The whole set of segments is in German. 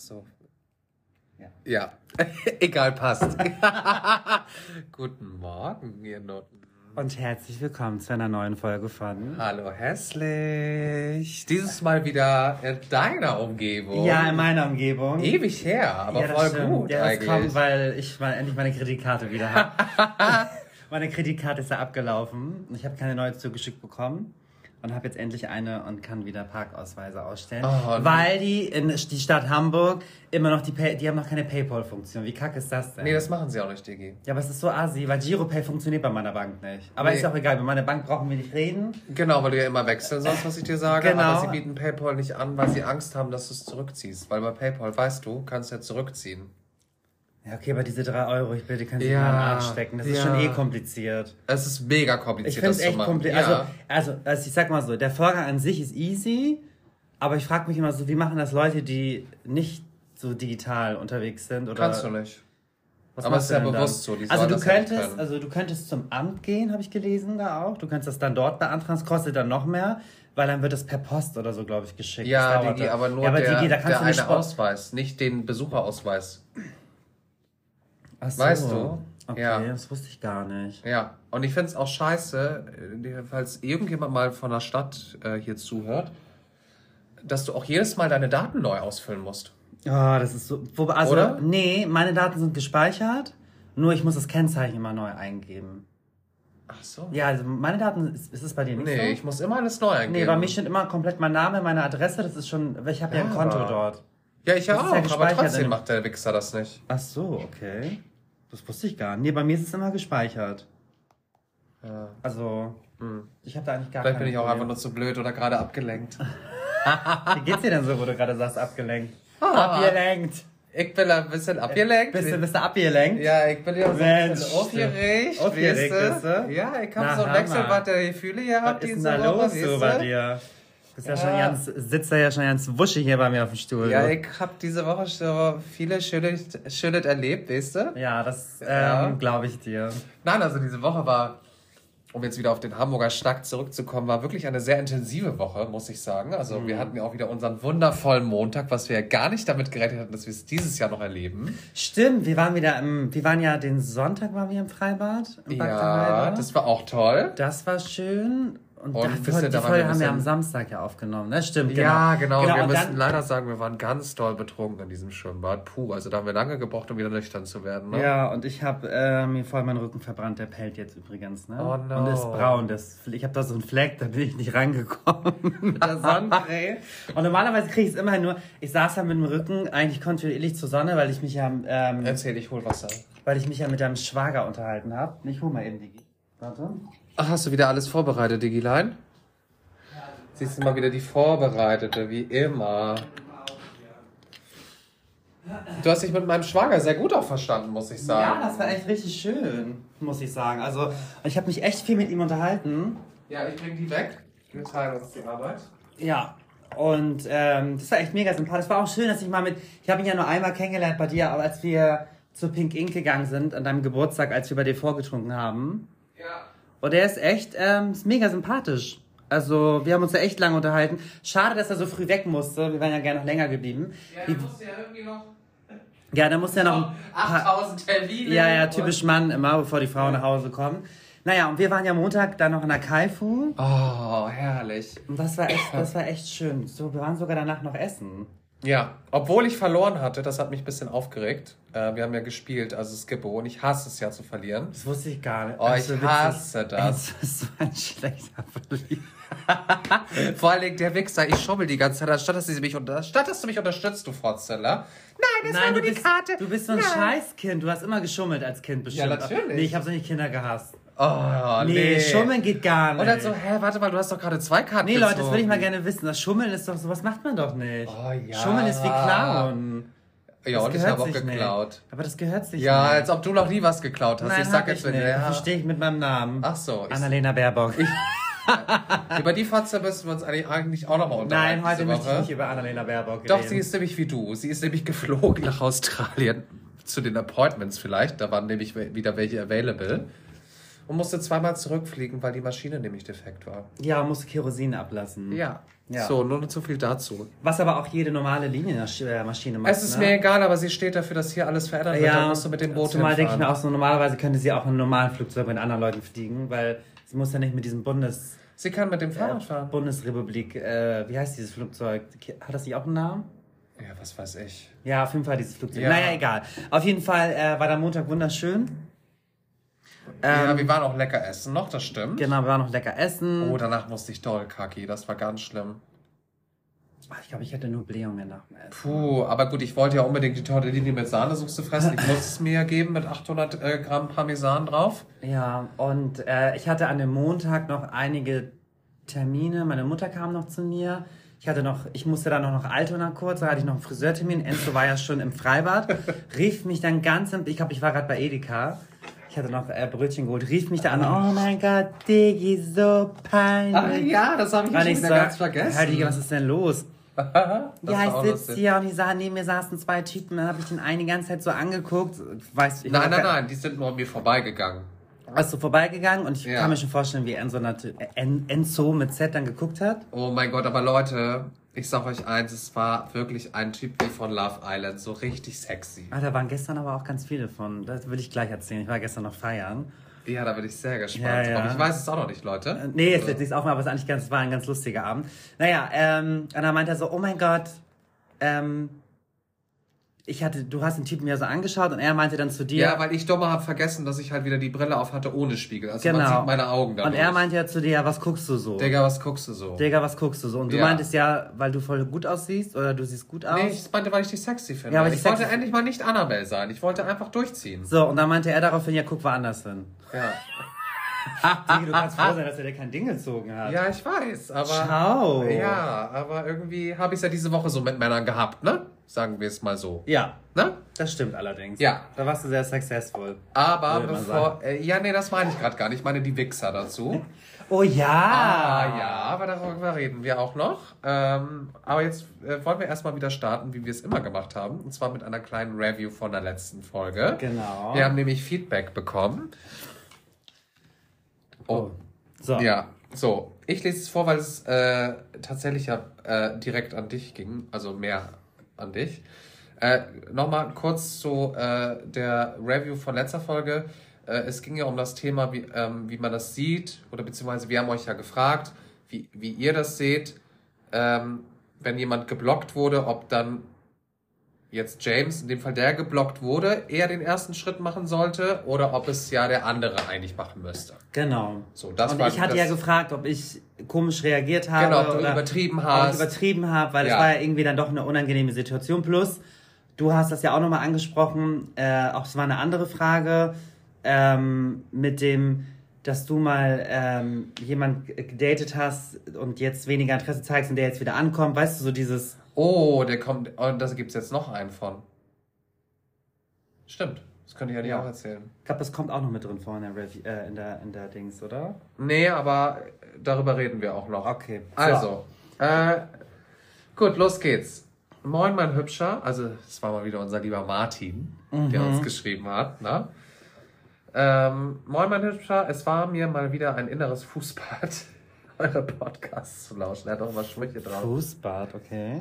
so. Ja. ja. Egal, passt. Guten Morgen, ihr Noten. Und herzlich willkommen zu einer neuen Folge von Hallo hässlich. Dieses Mal wieder in deiner Umgebung. Ja, in meiner Umgebung. Ewig her, aber ja, voll stimmt. gut ja, eigentlich. kommt, weil ich mal endlich meine Kreditkarte wieder habe. meine Kreditkarte ist ja abgelaufen. Ich habe keine neue zugeschickt bekommen und habe jetzt endlich eine und kann wieder Parkausweise ausstellen, Oh, weil die in die Stadt Hamburg immer noch die Pay die haben noch keine PayPal-Funktion. Wie kacke ist das denn? nee, das machen sie auch nicht, Digi. ja, aber es ist so assi, weil Giropay funktioniert bei meiner Bank nicht. Aber Nee. ist auch egal, bei meiner Bank brauchen wir nicht reden. Genau, weil du ja immer wechseln sollst, was ich dir sage. Genau. Aber sie bieten PayPal nicht an, weil sie Angst haben, dass du es zurückziehst. Weil bei PayPal, weißt du, kannst du ja zurückziehen. Ja, okay, aber diese drei Euro, ich bitte, kannst du Ja, in den Arsch stecken. Das ist ja. schon eh kompliziert. Es ist mega Ich kompliziert, finde es das echt kompliziert. Ja. Also, also, also, ich sag mal so, der Vorgang an sich ist easy, aber ich frage mich immer so, wie machen das Leute, die nicht so digital unterwegs sind? Oder Kannst du nicht. Was aber es ist ja bewusst dann? so, die Also du das könntest, also du könntest zum Amt gehen, habe ich gelesen da auch. Du könntest das dann dort beantragen, es kostet dann noch mehr, weil dann wird es per Post oder so, glaube ich, geschickt. Ja, Das aber, aber nur ja, aber der, kannst der eine Ausweis, nicht den Besucherausweis. Ach so. Weißt du? Okay, Ja. das wusste ich gar nicht. Ja, und ich finde es auch scheiße, äh, falls irgendjemand mal von der Stadt äh, hier zuhört, dass du auch jedes Mal deine Daten neu ausfüllen musst. Ja, das ist so. Wo, also, Oder? nee, meine Daten sind gespeichert, nur ich muss das Kennzeichen immer neu eingeben. Ach so. Ja, also meine Daten, ist, ist es bei dir nicht Nee, so? ich muss immer alles neu eingeben. Nee, bei mir steht immer komplett mein Name, meine Adresse, das ist schon, ich habe ja ein Ja. Konto dort. Ja, ich ja ist auch, aber trotzdem dem- macht der Wichser das nicht. Ach so, okay. Das wusste ich gar nicht. Nee, bei mir ist es immer gespeichert. Ja. Also, Hm. ich habe da eigentlich gar Vielleicht keine bin ich auch einfach nur zu blöd oder gerade abgelenkt. Wie geht's dir denn so, wo du gerade sagst, abgelenkt? Ah. Abgelenkt. Ich bin ein bisschen abgelenkt. Bist du, bist du abgelenkt? Ja, ich bin ja so ein bisschen aufgeregt, aufgeregt weißt du? Ja, ich habe so ein. Wechselbad der Gefühle gehabt Was ist denn da los so bei dir? Bist ja. Ja. schon ganz, sitzt da ja schon ganz wuschig hier bei mir auf dem Stuhl. Ja, ich habe diese Woche so viele schöne, schöne erlebt, weißt du? ja das Ja. ähm, glaube ich dir. Nein, also diese Woche war, um jetzt wieder auf den Hamburger Schnack zurückzukommen, war wirklich eine sehr intensive Woche, muss ich sagen. Also wir hatten ja auch wieder unseren wundervollen Montag, was wir ja gar nicht damit gerechnet hatten, dass wir es dieses Jahr noch erleben. Stimmt, wir waren wieder im, wir waren ja den Sonntag waren wir im Freibad. Im Ja, das war auch toll. das war schön. Und, Und da, ein bisschen, die da wir Folge ein haben wir am Samstag ja aufgenommen, ne? Stimmt, genau. Ja, genau. wir und müssen dann, leider sagen, wir waren ganz doll betrunken in diesem Schwimmbad. Puh, also da haben wir lange gebraucht, um wieder nüchtern zu werden. Ne? Ja, und ich habe äh, mir voll meinen Rücken verbrannt. Der pellt jetzt übrigens, ne? Oh no. Und ist braun. Das, ich habe da so einen Fleck, da bin ich nicht rangekommen mit der Sonnencreme. und normalerweise kriege ich es immer nur. Ich saß ja mit dem Rücken eigentlich kontinuierlich zur Sonne, weil ich mich ja, ähm, Erzähl, ich hol Wasser. weil ich mich ja mit deinem Schwager unterhalten habe. Ich hol mal eben die. Warte. Ach, hast du wieder alles vorbereitet, Digilein? Siehst du mal wieder die Vorbereitete, wie immer. Du hast dich mit meinem Schwager sehr gut auch verstanden, muss ich sagen. Ja, das war echt richtig schön, muss ich sagen. Also, ich habe mich echt viel mit ihm unterhalten. Ja, ich bring die weg. Wir teilen uns die Arbeit. Ja. Und ähm, das war echt mega sympathisch. Es war auch schön, dass ich mal mit. Ich habe ihn ja nur einmal kennengelernt bei dir, aber als wir zu Pink Ink gegangen sind an deinem Geburtstag, als wir bei dir vorgetrunken haben. Ja. Und er ist echt ähm, ist mega sympathisch. Also, wir haben uns da echt lange unterhalten. Schade, dass er so früh weg musste. Wir wären ja gerne noch länger geblieben. Ja, Wie- du musst ja irgendwie noch Ja, da musste ja noch ein paar, 8000 Termine. Ja, ja, typisch Mann immer, bevor die Frauen nach Hause kommen. Naja, und wir waren ja Montag dann noch in der Kaifu. Oh, herrlich. Und das war echt, das war echt schön. So, wir waren sogar danach noch essen. Ja, obwohl ich verloren hatte, das hat mich ein bisschen aufgeregt. Äh, wir haben ja gespielt, also Skippo, und ich hasse es ja zu verlieren. Das wusste ich gar nicht. Oh, ich Also witzig. hasse das. Das ist so ein schlechter Verlierer. Vor allen Dingen der Wichser, ich schummel die ganze Zeit, anstatt dass, sie mich unter statt, dass du mich unterstützt, du Frotzeller. Nein, das war Nein, nur du die bist, Karte. du bist so ein Nein. Scheißkind. Du hast immer geschummelt als Kind bestimmt. natürlich. Nee, ich habe solche Kinder gehasst. Oh, Nee, nee. Schummeln geht gar nicht. Dann so, hä, warte mal, du hast doch gerade zwei Karten nee, Leute, das gezogen. würde ich mal gerne wissen. Das Schummeln ist doch, sowas macht man doch nicht. Oh, ja. Schummeln ist wie Klauen. Ja, Das und ich gehört habe auch sich geklaut. Nicht. Aber das gehört sich Ja, nicht. als ob du noch nie was geklaut hast. Nein, ich sag jetzt ich wenn ja. Dafür stehe ich mit meinem Namen. Ach so, ich, Annalena Baerbock. über die Fatze müssen wir uns eigentlich, auch nochmal unterhalten. Nein, heute möchte ich nicht über Annalena Baerbock Doch, reden. sie ist nämlich wie du. Sie ist nämlich geflogen nach Australien zu den Appointments vielleicht. Da waren nämlich wieder welche available. Und musste zweimal zurückfliegen, weil die Maschine nämlich defekt war. Ja, musste Kerosin ablassen. Ja. Ja. So, nur zu viel dazu. Was aber auch jede normale Linienmaschine macht. Es ist ne? mir egal, aber sie steht dafür, dass hier alles verändert wird. Dann musst du mit dem Boot zumal denke ich mir auch so, normalerweise könnte sie auch in einem normalen Flugzeug mit anderen Leuten fliegen, weil sie muss ja nicht mit diesem Bundes, Sie kann mit dem Fahrrad äh, fahren. Bundesrepublik, äh, wie heißt dieses Flugzeug? Hat das nicht auch einen Namen? Ja, was weiß ich. Ja, auf jeden Fall dieses Flugzeug. Ja. Naja, egal. Auf jeden Fall äh, war der Montag wunderschön. Ja, Ähm, wir waren auch lecker essen noch, das stimmt. Genau, wir waren noch lecker essen. Oh, danach musste ich doll kacki, das war ganz schlimm. Ach, ich glaube, ich hätte nur Blähungen nach dem Essen. Puh, aber gut, ich wollte ja unbedingt die Tortellini mit Sahnesoße fressen. Ich musste es mir ja geben mit 800 äh, Gramm Parmesan drauf. Ja, und äh, ich hatte an dem Montag noch einige Termine. Meine Mutter kam noch zu mir. Ich hatte noch, ich musste dann noch nach Altona kurz, da hatte ich noch einen Friseurtermin. Enzo war ja schon im Freibad, rief mich dann ganz, ich glaube, ich war gerade bei Edeka. Ich hatte noch äh, Brötchen geholt, rief mich da an. Oh mein Gott, Diggi, so peinlich. ja, das habe ich schon ich wieder ganz vergessen. Hör, Digga, was ist denn los? Ja, ich sitze hier und die sah, neben mir saßen zwei Typen, dann habe ich den einen die ganze Zeit so angeguckt. Weiß, ich Nein, nein, nein, die sind nur an mir vorbeigegangen. Hast du vorbeigegangen und ich Ja. kann mir schon vorstellen, wie Enzo, äh, En- Enzo mit Z dann geguckt hat. Oh mein Gott, aber Leute, ich sag euch eins, es war wirklich ein Typ wie von Love Island, so richtig sexy. Ah, da waren gestern aber auch ganz viele von. Das will ich gleich erzählen. Ich war gestern noch feiern. Ja, da bin ich sehr gespannt. Ja, ja. Aber ich weiß es auch noch nicht, Leute. Äh, Nee, jetzt jetzt nicht auf, aber es ist eigentlich ganz, war ein ganz lustiger Abend. Naja, ähm, und dann meinte er so, oh mein Gott, ähm, ich hatte, du hast den Typen ja so angeschaut und er meinte dann zu dir. Ja, weil ich dummer habe vergessen, dass ich halt wieder die Brille auf hatte ohne Spiegel. Also man Genau. sieht meine Augen da. und er meinte ja zu dir, was guckst du so? Digga, was guckst du so? Digga, was guckst du so? Und du Ja. meintest ja, weil du voll gut aussiehst oder du siehst gut aus. Nee, ich meinte, weil ich dich sexy finde. Ja, weil ich wollte endlich mal nicht Annabelle sein. Ich wollte einfach durchziehen. So, und dann meinte er daraufhin, ja, guck woanders hin. Ja, Digi, du kannst froh sein, dass er dir kein Ding gezogen hat. ja ich weiß, aber... Ciao. Ja, aber irgendwie habe ich es ja diese Woche so mit Männern gehabt, ne? Sagen wir es mal so. Ja, Ne? das stimmt allerdings. Ja. Da warst du sehr successful. Aber bevor... Äh, ja, nee, das meine ich gerade gar nicht. Ich meine die Wichser dazu. Oh ja. Ah, ja, aber darüber reden wir auch noch. Ähm, aber jetzt äh, wollen wir erstmal wieder starten, wie wir es immer gemacht haben. Und zwar mit einer kleinen Review von der letzten Folge. Genau. Wir haben nämlich Feedback bekommen. Oh, So. ja. So, ich lese es vor, weil es äh, tatsächlich ja äh, direkt an dich ging, also mehr an dich. Äh, Nochmal kurz zu äh, der Review von letzter Folge. Äh, es ging ja um das Thema, wie, ähm, wie man das sieht, oder beziehungsweise wir haben euch ja gefragt, wie, wie ihr das seht, ähm, wenn jemand geblockt wurde, ob dann jetzt James, in dem Fall der geblockt wurde, eher den ersten Schritt machen sollte oder ob es ja der andere eigentlich machen müsste. Genau. So, das und war- ich hatte ja gefragt, ob ich komisch reagiert habe. Genau, ob du oder übertrieben ich übertrieben habe, weil es Ja. war ja irgendwie dann doch eine unangenehme Situation. Plus, du hast das ja auch nochmal angesprochen, äh, auch es war eine andere Frage, ähm, mit dem, dass du mal ähm, jemand gedatet hast und jetzt weniger Interesse zeigst und der jetzt wieder ankommt. Weißt du, so dieses, Oh, der kommt. Und da gibt es jetzt noch einen von. Stimmt. Das könnte ich ja dir Ja. auch erzählen. ich glaube, das kommt auch noch mit drin vor in der, Review, äh, in der, in der Dings, oder? Nee, aber darüber reden wir auch noch. Okay. Also, äh, gut, los geht's. Moin, mein Hübscher. Also, es war mal wieder unser lieber Martin, der uns geschrieben hat. Ne? Ähm, Moin, mein Hübscher. Es war mir mal wieder ein inneres Fußbad, eure Podcasts zu lauschen. Er hat auch immer Sprüche drauf. Fußbad, okay.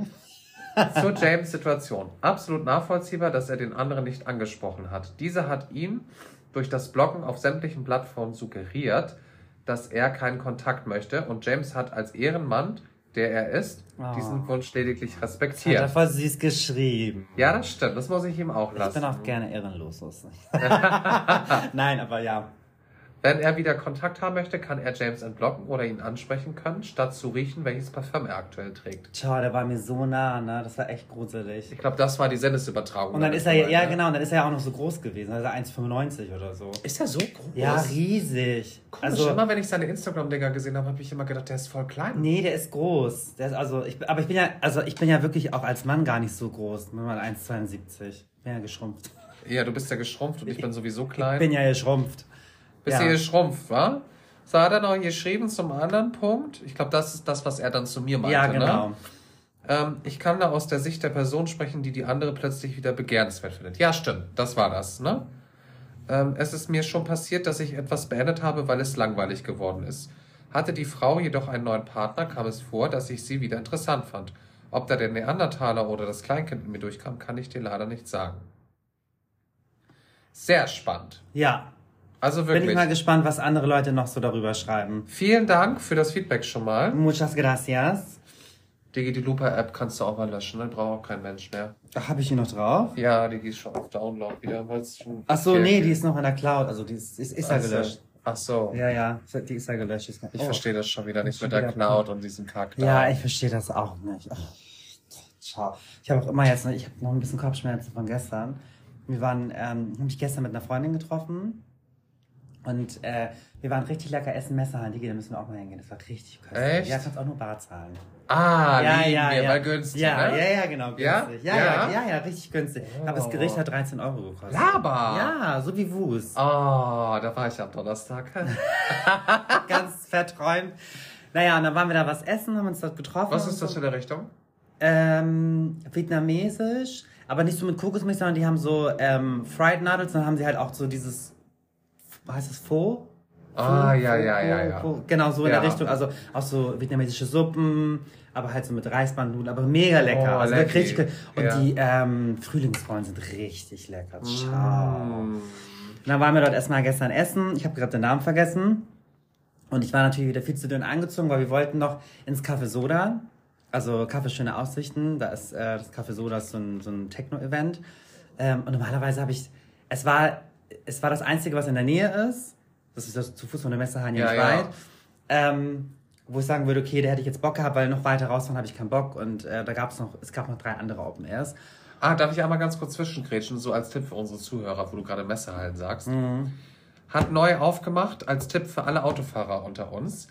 Zur James Situation. Absolut nachvollziehbar, dass er den anderen nicht angesprochen hat. Dieser hat ihm durch das Bloggen auf sämtlichen Plattformen suggeriert, dass er keinen Kontakt möchte und James hat als Ehrenmann, der er ist, Oh. diesen Wunsch lediglich Hat er respektiert. voll süß geschrieben. Ja, das stimmt, das muss ich ihm auch Ich lassen. bin auch gerne ehrenlos. Nein, aber ja. Wenn er wieder Kontakt haben möchte, kann er James entblocken oder ihn ansprechen können, statt zu riechen, welches Parfüm er aktuell trägt. Ciao, der war mir so nah, ne? Das war echt gruselig. Ich glaube, das war die Sendesübertragung. Und dann ist er ja, ja ne? genau, und dann ist er ja auch noch so groß gewesen, also 1,95 oder so. Ist er so groß? Ja, riesig. Komisch, Also, immer wenn ich seine Instagram-Dinger gesehen habe, habe ich immer gedacht, der ist voll klein. nee, der ist groß. Der ist also, ich, aber ich bin ja, also ich bin ja wirklich auch als Mann gar nicht so groß. Ich bin mal 1,72. Bin ja geschrumpft. Ja, du bist ja geschrumpft und ich bin sowieso klein. Ich bin ja geschrumpft. Bist ja. ja geschrumpft, wa? So hat er noch geschrieben zum anderen Punkt. Ich glaube, das ist das, was er dann zu mir meinte. Ja, genau. Ne? Ähm, ich kann da aus der Sicht der Person sprechen, die die andere plötzlich wieder begehrenswert findet. Ja, stimmt. Das war das, ne? Ähm, es ist mir schon passiert, dass ich etwas beendet habe, weil es langweilig geworden ist. Hatte die Frau jedoch einen neuen Partner, kam es vor, dass ich sie wieder interessant fand. Ob da der Neandertaler oder das Kleinkind in mir durchkam, kann ich dir leider nicht sagen. Sehr spannend. Ja. Also Bin wirklich. ich mal gespannt, was andere Leute noch so darüber schreiben. Vielen Dank für das Feedback schon mal. Muchas gracias. Digi, die Lupa-App kannst du auch mal löschen, dann braucht auch kein Mensch mehr. Ach, habe ich die noch drauf? Ja, die ist schon auf Download wieder. Ach so, Okay. nee, die ist noch in der Cloud. Also die ist, ist, ist ja gelöscht. Ach so. Ja, ja, die ist ja gelöscht. Ist- Ich oh. verstehe das schon wieder nicht mit der Cloud und diesem Kack. da. Ja, ich verstehe das auch nicht. Ach, ciao. Ich habe auch immer jetzt, ich habe noch ein bisschen Kopfschmerzen von gestern. Wir waren, ähm, habe mich gestern mit einer Freundin getroffen und äh, wir waren richtig lecker essen, Messerhallen. Die da müssen wir auch mal hingehen. Das war richtig köstlich. Echt? Ja, kannst auch nur Bar zahlen. Ah, ja, ja, wir, ja. weil günstig, Ja, ne? ja, ja, genau, günstig. Ja? Ja, ja, Ja? ja, richtig günstig. Aber das Oh. Gericht hat 13 Euro gekostet. Laber! Ja, so wie Wus. Oh, da war ich am Donnerstag. Ganz verträumt. Naja, und dann waren wir da was essen, haben uns dort getroffen. Was ist das für eine Richtung? Ähm, vietnamesisch, aber nicht so mit Kokosmilch, sondern die haben so ähm, Fried Nuggets, dann haben sie halt auch so dieses, heißt es Pho? Ah, Pho, ja, Pho, ja, ja, ja. Pho. Genau, so in Ja. der Richtung. Also auch so vietnamesische Suppen, aber halt so mit Reisbandnudeln, aber mega lecker. Oh, also wirklich richtig. Und Ja. die ähm, Frühlingsrollen sind richtig lecker. Ciao. Mm. Dann waren wir dort erstmal gestern essen. Ich habe gerade den Namen vergessen. Und ich war natürlich wieder viel zu dünn angezogen, weil wir wollten noch ins Café Soda. Also Café Schöne Aussichten. Da ist äh, das Café Soda ist so ein, so ein Techno-Event. Ähm, und normalerweise habe ich. Es war, es war das Einzige, was in der Nähe ist. Das ist das zu Fuß von der Messehallen ja Ja, nicht ja. weit. Ähm, wo ich sagen würde, okay, da hätte ich jetzt Bock gehabt, weil noch weiter rausfahren habe ich keinen Bock. Und äh, da gab es noch, es gab noch drei andere Open Airs. Ah, darf ich einmal ganz kurz zwischengrätschen, so als Tipp für unsere Zuhörer, wo du gerade Messehallen sagst. Mhm. Hat neu aufgemacht, als Tipp für alle Autofahrer unter uns.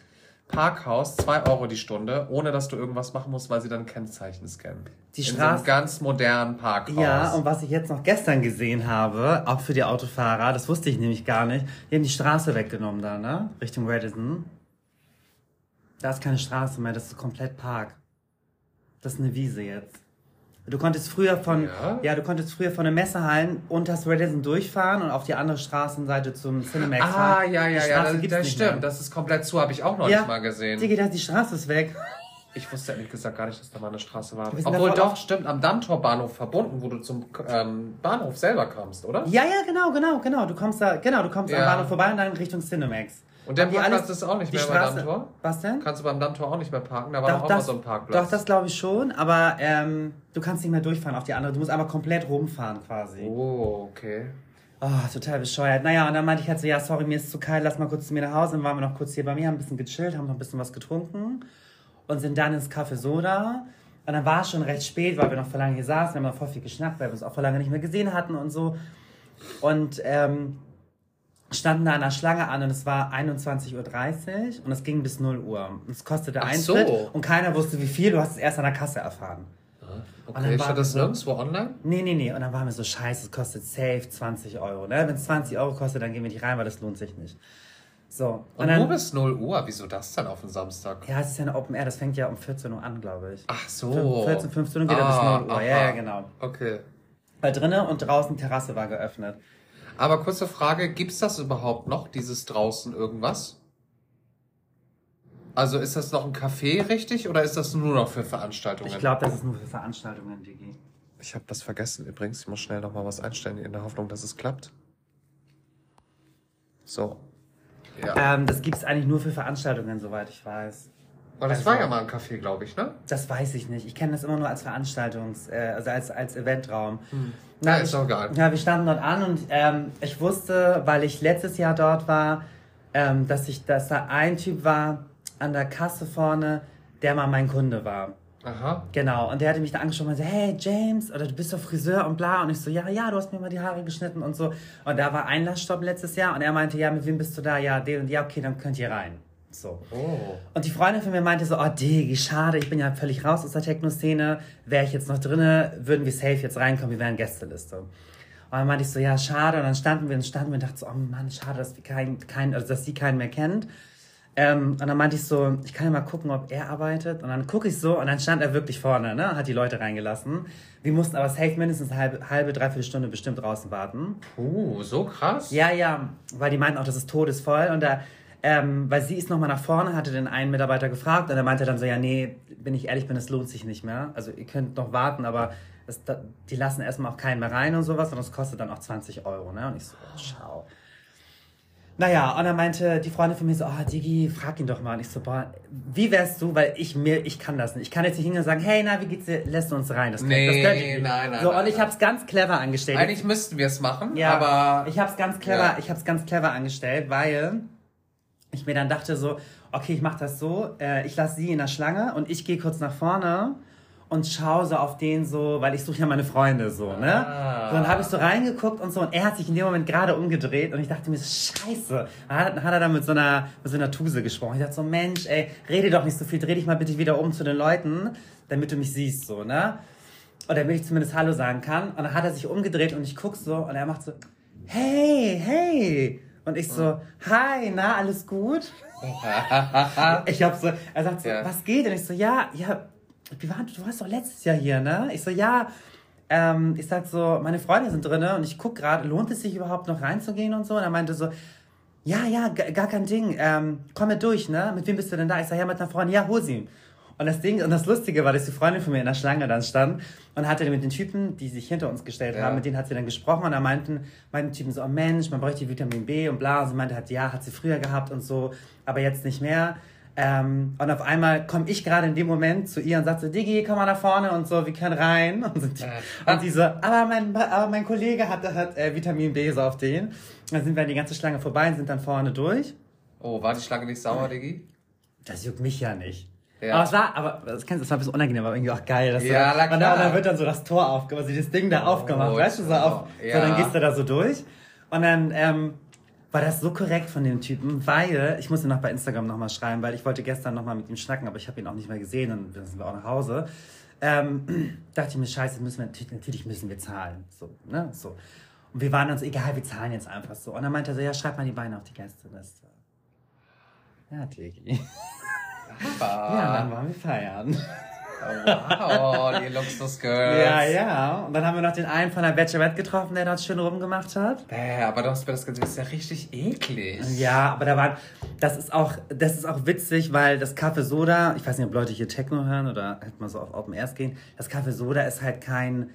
Parkhaus, 2 Euro die Stunde, ohne dass du irgendwas machen musst, weil sie dann Kennzeichen scannen. Die In so Straße- einem ganz modernen Parkhaus. Ja, und was ich jetzt noch gestern gesehen habe, auch für die Autofahrer, das wusste ich nämlich gar nicht, die haben die Straße weggenommen da, ne? Richtung Radisson. Da ist keine Straße mehr, das ist komplett Park. Das ist eine Wiese jetzt. Du konntest früher von, Ja? ja, du konntest früher von den Messehallen unter das Radisson durchfahren und auf die andere Straßenseite zum Cinemax Ah, fahren. ja, ja, ja, Straße das, das stimmt. mehr. Das ist komplett zu, habe ich auch noch ja, nicht mal gesehen. Digi, die Straße ist weg. Ich wusste ehrlich gesagt gar nicht, dass da mal eine Straße war. Obwohl doch, stimmt, am Dammtor-Bahnhof verbunden, wo du zum ähm, Bahnhof selber kommst, oder? Ja, ja, genau, genau, genau. Du kommst da, genau, du kommst Ja. am Bahnhof vorbei und dann Richtung Cinemax. Und der die Parkplatz ist auch nicht mehr Straße- beim Dammtor? Was denn? Kannst du beim Dammtor auch nicht mehr parken? Da war doch, Doch, auch mal das, so ein Parkplatz. doch, das glaube ich schon, aber ähm, du kannst nicht mehr durchfahren auf die andere. Du musst einfach komplett rumfahren quasi. Oh, Oh, okay. total bescheuert. Naja, und dann meinte ich halt so, ja, sorry, mir ist zu kalt, lass mal kurz zu mir nach Hause. Dann waren wir noch kurz hier bei mir, haben ein bisschen gechillt, haben noch ein bisschen was getrunken und sind dann ins Café Soda. Und dann war es schon recht spät, weil wir noch vor lange hier saßen, wir haben noch voll viel geschnackt, weil wir uns auch vor lange nicht mehr gesehen hatten und so. Und ähm, standen da an der Schlange an und es war 21.30 Uhr und es ging bis 0 Uhr. Und es kostete Ach Eintritt so. und keiner wusste wie viel, du hast es erst an der Kasse erfahren. Und dann Okay, steht wir das so- nirgendwo online? Nee, nee, nee. Und dann waren wir so, scheiße, es kostet safe 20 Euro. Ne? Wenn es 20 Euro kostet, dann gehen wir nicht rein, weil das lohnt sich nicht. So. Und nur bis 0 Uhr? Wieso das dann auf den Samstag? ja, es ist ja eine Open Air, das fängt ja um 14 Uhr an, glaube ich. Ach so. 14, 15 Uhr geht er bis Ah, 0 Uhr. aha. Ja, ja, genau. Okay. Weil drinnen und draußen Terrasse war geöffnet. Aber kurze Frage, gibt's das überhaupt noch, dieses draußen irgendwas? Also ist das noch ein Café richtig oder ist das nur noch für Veranstaltungen? Ich glaube, das ist nur für Veranstaltungen, Digi. Ich habe das vergessen übrigens. Ich muss schnell noch mal was einstellen in der Hoffnung, dass es klappt. So. Ja. Ähm, das gibt es eigentlich nur für Veranstaltungen, soweit ich weiß. Weil das also- war ja mal ein Café, glaube ich, ne? Das weiß ich nicht. Ich kenne das immer nur als Veranstaltungs-, äh, also als, als Eventraum. Na, ich- ist doch egal. Ja, wir standen dort an und ähm, ich wusste, weil ich letztes Jahr dort war, ähm, dass ich, dass da ein Typ war an der Kasse vorne, der mal mein Kunde war. Aha. Genau, und der hatte mich da angesprochen und meinte, hey James, oder du bist doch Friseur und bla. Und ich so, ja, ja, du hast mir mal die Haare geschnitten und so. Und da war Einlassstopp letztes Jahr und er meinte, ja, mit wem bist du da? Ja, den und ja, okay, dann könnt ihr rein. So. Oh. Und die Freundin von mir meinte so, oh Digi, schade, ich bin ja völlig raus aus der Techno-Szene. Wäre ich jetzt noch drinne, würden wir safe jetzt reinkommen, wir wären Gästeliste. Und dann meinte ich so, ja, schade. Und dann standen wir und standen wir und dachten so, oh Mann, schade, dass wir keinen, keinen, also dass sie keinen mehr kennt. Ähm, und dann meinte ich so, ich kann ja mal gucken, ob er arbeitet. Und dann gucke ich so und dann stand er wirklich vorne, ne? Hat die Leute reingelassen. Wir mussten aber safe mindestens eine halbe, halbe dreiviertel Stunde bestimmt draußen warten. Uh, so krass. Ja, ja, weil die meinten auch, das ist todesvoll. Und da, ähm, weil sie ist nochmal nach vorne, hatte den einen Mitarbeiter gefragt und er meinte dann so, ja, nee, wenn ich ehrlich bin, es lohnt sich nicht mehr. Also ihr könnt noch warten, aber das, da, die lassen erstmal auch keinen mehr rein und sowas und das kostet dann auch 20 Euro. Ne? Und ich so, oh, schau. Naja, und dann meinte die Freundin von mir so, oh, Digi, frag ihn doch mal. Und ich so, boah, wie wärst du, weil ich mir, ich kann das nicht. Ich kann jetzt nicht hingehen und sagen, hey, na, wie geht's dir? Lässt du uns rein? Das, Nee, das nicht. nein, nein, So, nein, und ich hab's ganz clever angestellt. Eigentlich müssten wir es machen, Ja, aber. ich hab's ganz clever, Ja. ich hab's ganz clever angestellt, weil ich mir dann dachte so, okay, ich mach das so, äh, ich lasse sie in der Schlange und ich gehe kurz nach vorne und schaue so auf den so, weil ich suche ja meine Freunde so, ne? Ah. So, dann habe ich so reingeguckt und so und er hat sich in dem Moment gerade umgedreht und ich dachte mir, so, scheiße. Dann hat, hat er dann mit so einer mit so einer Tuse gesprochen. Ich dachte so, Mensch, ey, rede doch nicht so viel, dreh dich mal bitte wieder um zu den Leuten, damit du mich siehst, so, ne? Oder damit ich zumindest Hallo sagen kann. Und dann hat er sich umgedreht und ich guck so und er macht so, hey, hey. Und ich so, hi, na, alles gut? ich hab so, er sagt so, Ja. was geht? Und ich so, ja, ja, wie war, du warst doch letztes Jahr hier, ne? Ich so, ja, ähm, ich sag so, meine Freunde sind drinne und ich guck gerade, lohnt es sich überhaupt noch reinzugehen und so? Und er meinte so, ja, ja, gar kein Ding, ähm, komm mit durch, ne? Mit wem bist du denn da? Ich sag, ja, mit einer Freundin, ja, hol sie. Und das Ding, und das Lustige war, dass die Freundin von mir in der Schlange dann stand und hatte mit den Typen, die sich hinter uns gestellt Ja. haben, mit denen hat sie dann gesprochen und da meinten, meinten die Typen so, oh Mensch, man bräuchte Vitamin B und bla. Und sie meinte halt, ja, hat sie früher gehabt und so, aber jetzt nicht mehr. Ähm, und auf einmal komme ich gerade in dem Moment zu ihr und sagt so, Diggi, komm mal nach vorne und so, wir können rein. Und, sind die, und sie so, aber mein, aber mein Kollege hat, hat äh, Vitamin B so auf den. Dann sind wir an die ganze Schlange vorbei und sind dann vorne durch. Oh, war die Schlange nicht sauer, Diggi? Das juckt mich ja nicht. Ja. Aber es war, aber das, kennst, du, das war ein bisschen unangenehm, aber irgendwie auch geil. Dass Ja, und, dann, dann wird dann so das Tor aufgemacht, also das Ding da aufgemacht, weißt du, so, auf, ja. so dann gehst du da so durch. Und dann ähm, war das so korrekt von dem Typen, weil, ich musste noch bei Instagram nochmal schreiben, weil ich wollte gestern nochmal mit ihm schnacken, aber ich habe ihn auch nicht mehr gesehen und dann sind wir auch nach Hause. Ähm, dachte ich mir, scheiße, müssen wir, natürlich- müssen wir zahlen. So, ne, so. Und wir waren dann so, egal, wir zahlen jetzt einfach so. Und dann meinte er so, ja, schreib mal die Beine auf die Gästeliste. Ja, Digi. Ja, dann waren wir feiern. Wow, die Luxus-Girls. Ja, ja. Und dann haben wir noch den einen von der Bachelorette getroffen, der dort schön rumgemacht hat. Bäh, aber du hast mir das gesehen, das ist ja richtig eklig. Ja, aber da waren, das ist auch, das ist auch witzig, weil das Kaffee Soda, ich weiß nicht, ob Leute hier Techno hören oder halt mal so auf Open Airs gehen, das Kaffee Soda ist halt kein